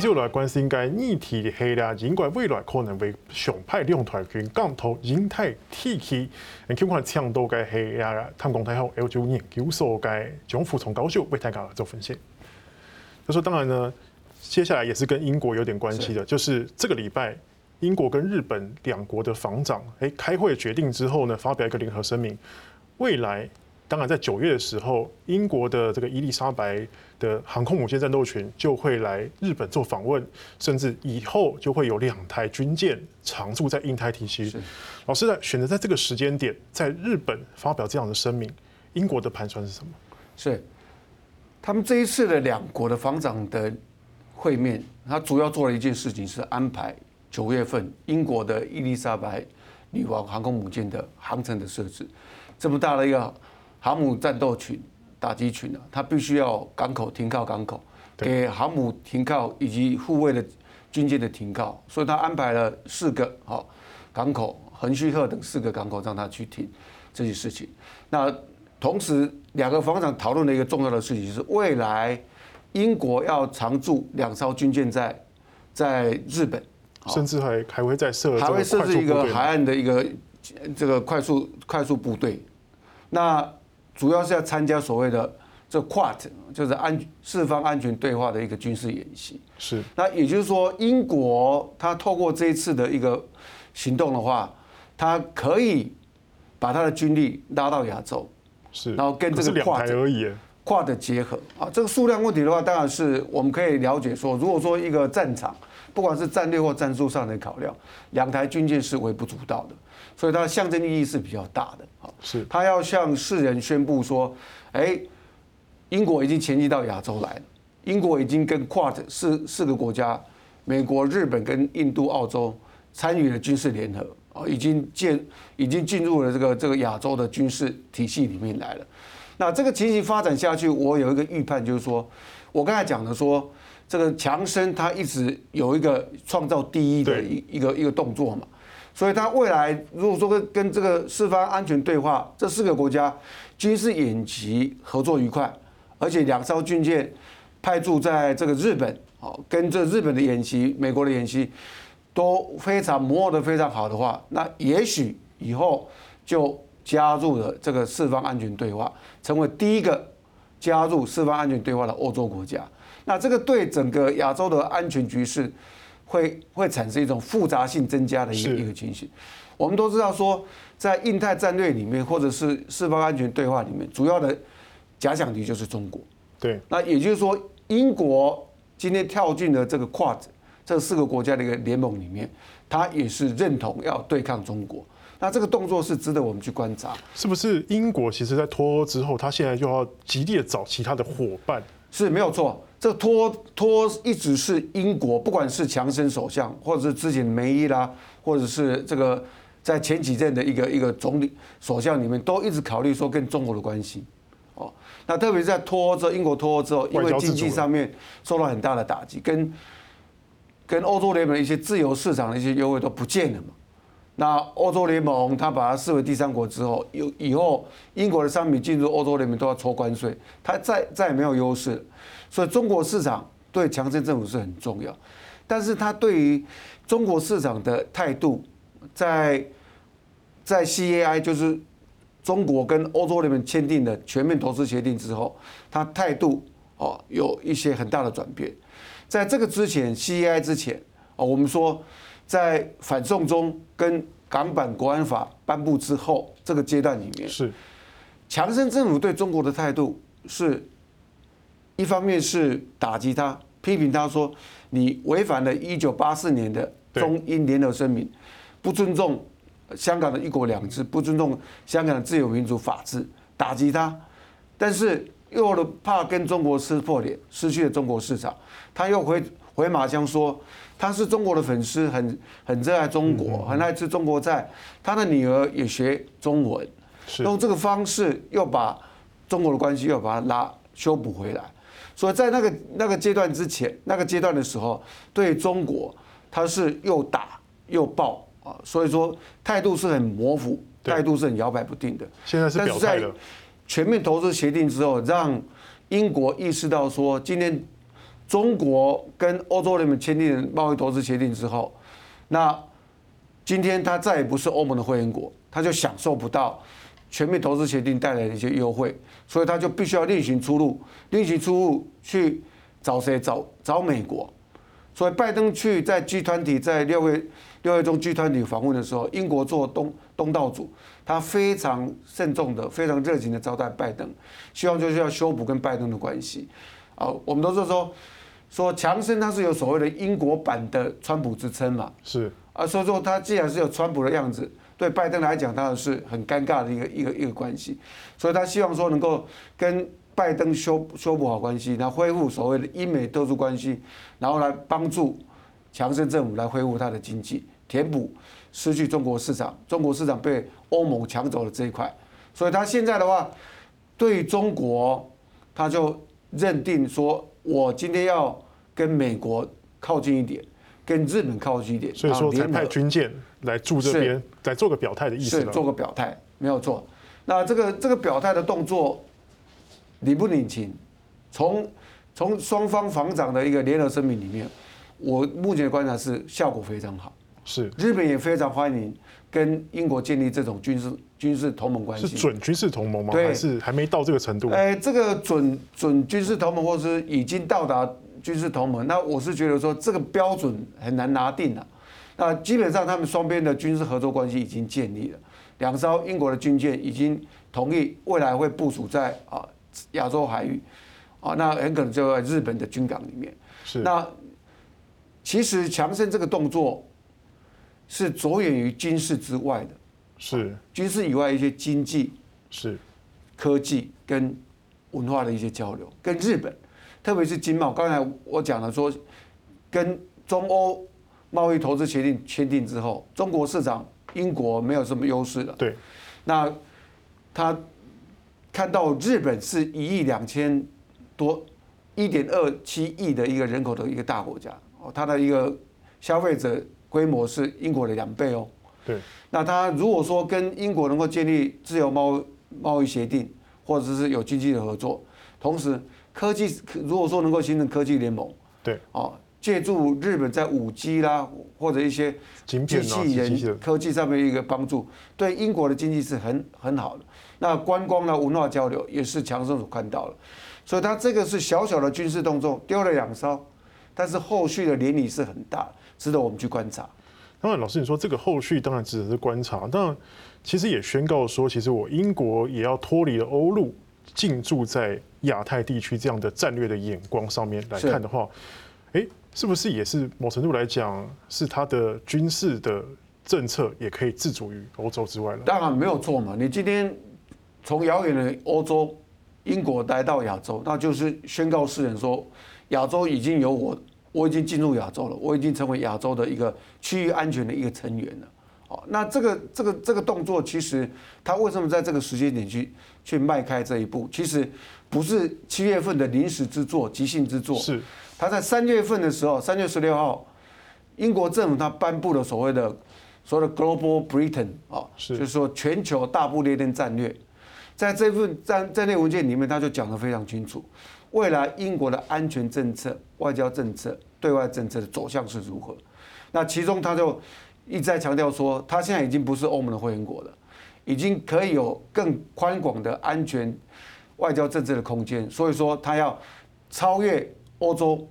继续来关心该议题的系啦，尽管未来可能会上派两台军港投印太地区，你看看强度该系呀，探公太后 L 九研究所该江富聪教授为大家做分析。他说：“当然呢，接下来也是跟英国有点关系的，就是这个礼拜，英国跟日本两国的防长诶开会决定之后呢，发表一个联合声明，未来。”当然，在九月的时候，英国的这个伊丽莎白的航空母舰战斗群就会来日本做访问，甚至以后就会有两台军舰常驻在印太地区。老师在选择在这个时间点在日本发表这样的声明，英国的盘算是什么？是他们这一次的两国的防长的会面，他主要做了一件事情，是安排九月份英国的伊丽莎白女王航空母舰的航程的设置，这么大的一个。航母战斗群、打击群呢，它必须要港口停靠港口，给航母停靠以及护卫的军舰的停靠，所以他安排了四个好港口，横须贺等四个港口让他去停这些事情。那同时，两个防长讨论的一个重要的事情，是未来英国要常驻两艘军舰在在日本，甚至还还会再设还会设置一个海岸的一个这个快速快速部队，那。主要是要参加所谓的这 QUAD，就是安四方安全对话的一个军事演习。是。那也就是说，英国它透过这一次的一个行动的话，它可以把它的军力拉到亚洲。是。然后跟这个 QUAD 而已。QUAD 结合啊，这个数量问题的话，当然是我们可以了解说，如果说一个战场，不管是战略或战术上的考量，两台军舰是微不足道的。所以它的象征意义是比较大的，啊，是。他要向世人宣布说，哎，英国已经前进到亚洲来了，英国已经跟 QUAD 四四个国家，美国、日本跟印度、澳洲参与了军事联合，啊，已经建，已经进入了这个这个亚洲的军事体系里面来了。那这个情形发展下去，我有一个预判，就是说，我刚才讲的说，这个强生他一直有一个创造第一的一一个一个动作嘛。所以，他未来如果说跟跟这个四方安全对话，这四个国家军事演习合作愉快，而且两艘军舰派驻在这个日本，哦，跟这日本的演习、美国的演习都非常磨合得非常好的话，那也许以后就加入了这个四方安全对话，成为第一个加入四方安全对话的欧洲国家。那这个对整个亚洲的安全局势。会会产生一种复杂性增加的一个一个情形。我们都知道说，在印太战略里面，或者是四方安全对话里面，主要的假想敌就是中国。对。那也就是说，英国今天跳进了这个 QUAD 这四个国家的一个联盟里面，他也是认同要对抗中国。那这个动作是值得我们去观察。是不是英国其实在脱欧之后，他现在就要极力的找其他的伙伴？是没有错。这脱脱一直是英国，不管是强生首相，或者是之前梅伊拉，或者是这个在前几任的一个一个总理首相里面，都一直考虑说跟中国的关系。哦，那特别在脱欧之后，英国脱欧之后，因为经济上面受到很大的打击，跟跟欧洲联盟一些自由市场的一些优惠都不见了嘛。那欧洲联盟他把它视为第三国之后，有以后英国的商品进入欧洲联盟都要抽关税，它再再也没有优势。所以中国市场对强生政府是很重要，但是他对于中国市场的态度，在在 CAI 就是中国跟欧洲联盟签订的全面投资协定之后，他态度哦有一些很大的转变。在这个之前，CAI 之前哦，我们说在反送中跟港版国安法颁布之后这个阶段里面，是强生政府对中国的态度是。一方面是打击他，批评他说你违反了一九八四年的中英联合声明，不尊重香港的一国两制，不尊重香港的自由民主法治，打击他。但是又怕跟中国撕破脸，失去了中国市场，他又回回马枪说他是中国的粉丝，很很热爱中国，很爱吃中国菜，他的女儿也学中文，用这个方式又把中国的关系又把它拉修补回来。所以在那个那个阶段之前，那个阶段的时候，对中国他是又打又抱啊，所以说态度是很模糊，态度是很摇摆不定的。现在是表态了。但是在全面投资协定之后，让英国意识到说，今天中国跟欧洲联盟签订贸易投资协定之后，那今天他再也不是欧盟的会员国，他就享受不到全面投资协定带来的一些优惠，所以他就必须要另寻出路，另寻出路去找谁？找找美国。所以拜登去在 G20 在六月六月中 G20 访问的时候，英国做东东道主，他非常慎重的、非常热情的招待拜登，希望就是要修补跟拜登的关系。啊，我们都是说。说强生他是有所谓的英国版的川普之称嘛？是啊，所以说他既然是有川普的样子，对拜登来讲，当然是很尴尬的一个一个一个关系，所以他希望说能够跟拜登修修补好关系，然后恢复所谓的英美特殊关系，然后来帮助强生政府来恢复他的经济，填补失去中国市场，中国市场被欧盟抢走了这一块，所以他现在的话，对中国他就认定说。我今天要跟美国靠近一点，跟日本靠近一点，所以说才派军舰来驻这边，来做个表态的意思。是做个表态，没有错。那这个这个表态的动作，领不领情？从从双方防长的一个联合声明里面，我目前的观察是效果非常好。是日本也非常欢迎跟英国建立这种军事军事同盟关系。是准军事同盟吗？对，还是还没到这个程度？哎，这个准准军事同盟，或是已经到达军事同盟，那我是觉得说这个标准很难拿定了。那基本上他们双边的军事合作关系已经建立了，两艘英国的军舰已经同意未来会部署在啊亚洲海域，啊，那很可能就在日本的军港里面。是。那其实强盛这个动作。是着眼于军事之外的，是军事以外一些经济、是科技跟文化的一些交流，跟日本，特别是经贸。刚才我讲了说，跟中欧贸易投资协定签订之后，中国市场英国没有什么优势了。对，那他看到日本是一亿两千多、一点二七亿的一个人口的一个大国家哦，他的一个消费者。规模是英国的两倍哦。对。那他如果说跟英国能够建立自由贸贸易协定，或者是有经济的合作，同时科技如果说能够形成科技联盟，对。哦，借助日本在五 G 啦，或者一些机器人科技上面一个帮助，对英国的经济是很很好的。那观光的文化交流也是强生所看到的，所以他这个是小小的军事动作，丢了两艘，但是后续的涟漪是很大。值得我们去观察。当然，老师你说这个后续当然只是观察，但其实也宣告说，其实我英国也要脱离了欧陆，进驻在亚太地区这样的战略的眼光上面来看的话，哎，是不是也是某程度来讲，是他的军事的政策也可以自主于欧洲之外了？当然没有错嘛。你今天从遥远的欧洲，英国来到亚洲，那就是宣告世人说，亚洲已经有我。我已经进入亚洲了，我已经成为亚洲的一个区域安全的一个成员了。哦，那这个这个这个动作，其实他为什么在这个时间点去去迈开这一步？其实不是七月份的临时之作、即兴之作。是他在三月份的时候，三月十六号，英国政府他颁布了所谓的所谓的 Global Britain 啊，就是说全球大不列颠战略。在这份战战略文件里面，他就讲得非常清楚。未来英国的安全政策、外交政策、对外政策的走向是如何？那其中他就一再强调说，他现在已经不是欧盟的会员国了，已经可以有更宽广的安全外交政策的空间。所以说，他要超越欧洲，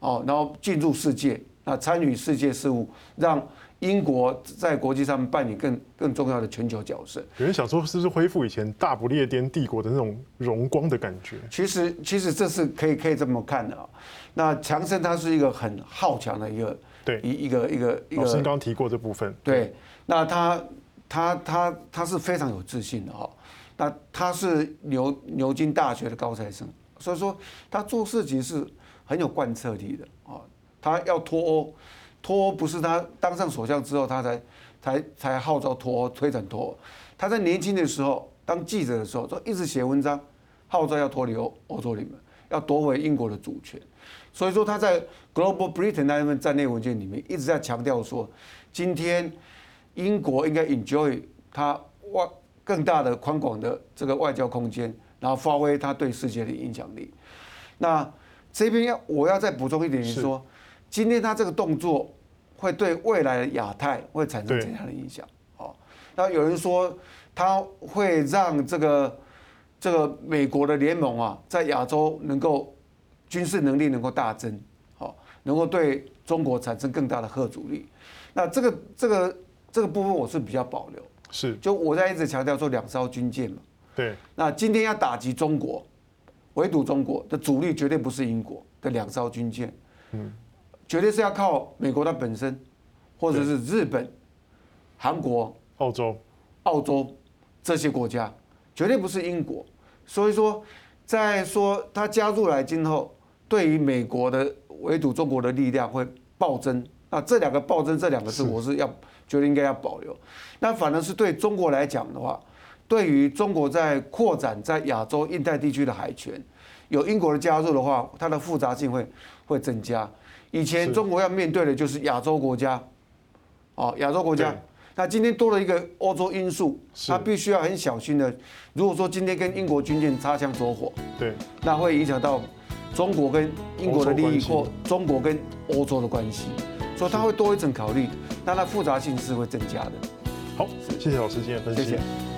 哦，然后进入世界，那参与世界事务，让。英国在国际上扮演更更重要的全球角色。有人想说，是不是恢复以前大不列颠帝国的那种荣光的感觉？其实，其实这是可以可以这么看的啊。那强森他是一个很好强的一个，对，一一个一个一个。老师刚刚提过这部分。对，那他他他他是非常有自信的哈。那他是牛牛津大学的高材生，所以说他做事情是很有贯彻力的啊。他要脱欧。脱欧不是他当上首相之后，他才才才号召脱欧、推展脱欧。他在年轻的时候当记者的时候，都一直写文章，号召要脱离欧欧洲联盟，要夺回英国的主权。所以说他在 Global Britain 那一份战略文件里面一直在强调说，今天英国应该 enjoy 他外更大的宽广的这个外交空间，然后发挥他对世界的影响力。那这边要我要再补充一点，是说，今天他这个动作会对未来的亚太会产生怎样的影响？哦，那有人说他会让这个这个美国的联盟啊，在亚洲能够军事能力能够大增，好，能够对中国产生更大的核阻力。那这个这个这个部分我是比较保留。是，就我在一直强调说两艘军舰嘛。对。那今天要打击中国。围堵中国的主力绝对不是英国的两艘军舰，嗯，绝对是要靠美国它本身，或者是日本、韩国、澳洲、澳洲这些国家，绝对不是英国。所以说，在说它加入来今后，对于美国的围堵中国的力量会暴增。那这两个暴增这两个字，我是要觉得应该要保留。那反而是对中国来讲的话。对于中国在扩展在亚洲、印太地区的海权，有英国的加入的话，它的复杂性会会增加。以前中国要面对的就是亚洲国家，哦，亚洲国家。那今天多了一个欧洲因素，它必须要很小心的。如果说今天跟英国军舰擦枪走火，对，那会影响到中国跟英国的利益或中国跟欧洲的关系，所以它会多一层考虑，那它复杂性是会增加的。好，谢谢老师今天的分析。谢谢。